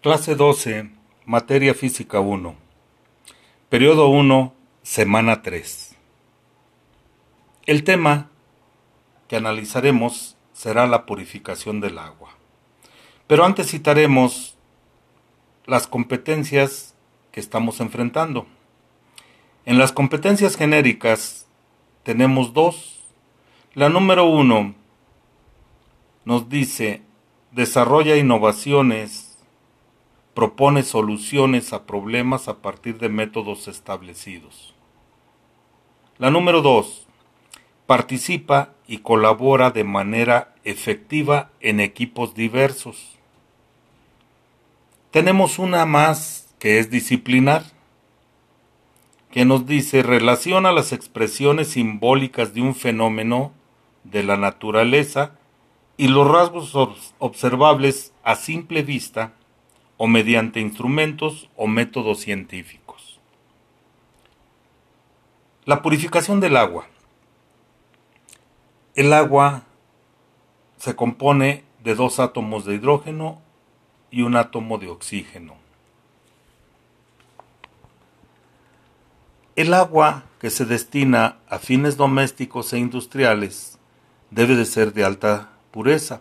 Clase 12, Materia Física 1. Periodo 1, Semana 3. El tema que analizaremos será la purificación del agua. Pero antes citaremos las competencias que estamos enfrentando. En las competencias genéricas tenemos dos. La número uno nos dice desarrolla innovaciones, propone soluciones a problemas a partir de métodos establecidos. La número dos participa y colabora de manera efectiva en equipos diversos. Tenemos una más que es disciplinar, que nos dice relaciona las expresiones simbólicas de un fenómeno de la naturaleza y los rasgos observables a simple vista o mediante instrumentos o métodos científicos. La purificación del agua. El agua se compone de dos átomos de hidrógeno y un átomo de oxígeno. El agua que se destina a fines domésticos e industriales debe de ser de alta pureza,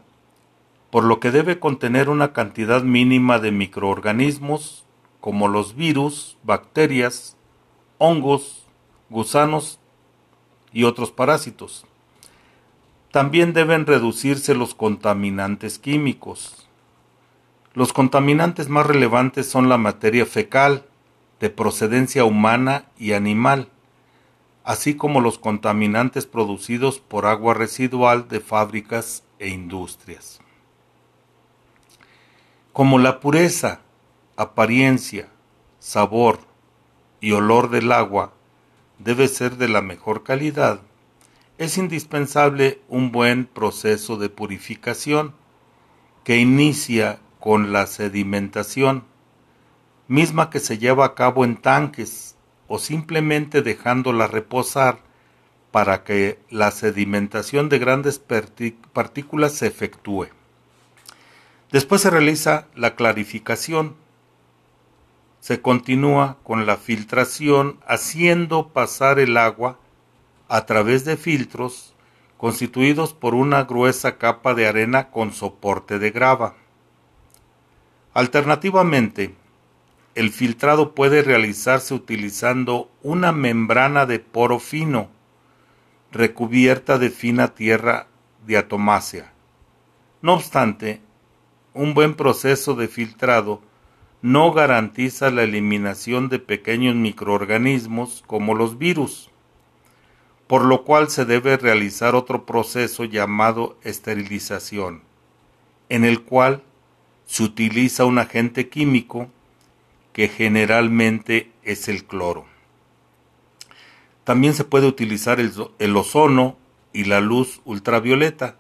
por lo que debe contener una cantidad mínima de microorganismos como los virus, bacterias, hongos, gusanos y otros parásitos. También deben reducirse los contaminantes químicos, los contaminantes más relevantes son la materia fecal, de procedencia humana y animal, así como los contaminantes producidos por agua residual de fábricas e industrias. Como la pureza, apariencia, sabor y olor del agua debe ser de la mejor calidad, es indispensable un buen proceso de purificación que inicia con la sedimentación, misma que se lleva a cabo en tanques o simplemente dejándola reposar para que la sedimentación de grandes partículas se efectúe. Después se realiza la clarificación. Se continúa con la filtración haciendo pasar el agua a través de filtros constituidos por una gruesa capa de arena con soporte de grava. Alternativamente, el filtrado puede realizarse utilizando una membrana de poro fino recubierta de fina tierra diatomácea. No obstante, un buen proceso de filtrado no garantiza la eliminación de pequeños microorganismos como los virus, por lo cual se debe realizar otro proceso llamado esterilización, en el cual se utiliza un agente químico que generalmente es el cloro. También se puede utilizar el, ozono y la luz ultravioleta,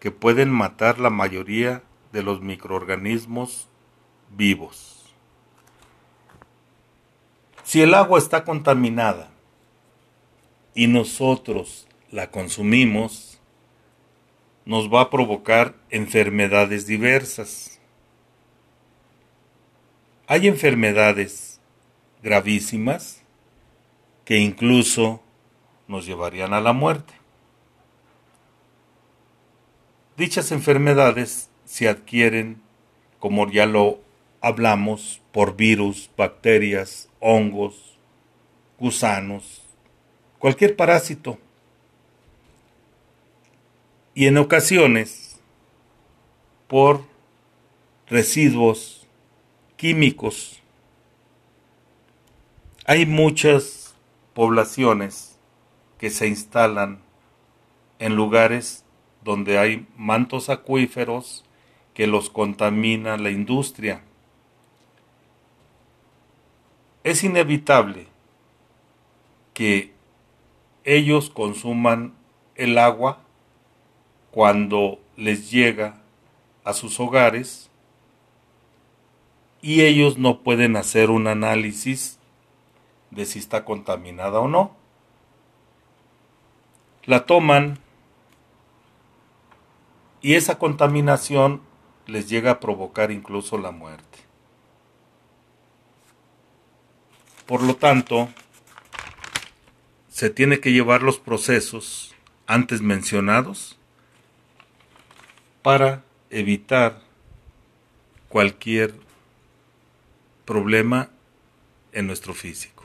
que pueden matar la mayoría de los microorganismos vivos. Si el agua está contaminada y nosotros la consumimos, nos va a provocar enfermedades diversas. Hay enfermedades gravísimas que incluso nos llevarían a la muerte. Dichas enfermedades se adquieren, como ya lo hablamos, por virus, bacterias, hongos, gusanos, cualquier parásito. Y en ocasiones por residuos químicos. Hay muchas poblaciones que se instalan en lugares donde hay mantos acuíferos que los contamina la industria. Es inevitable que ellos consuman el agua cuando les llega a sus hogares y ellos no pueden hacer un análisis de si está contaminada o no. La toman y esa contaminación les llega a provocar incluso la muerte. Por lo tanto, se tiene que llevar los procesos antes mencionados para evitar cualquier problema en nuestro físico.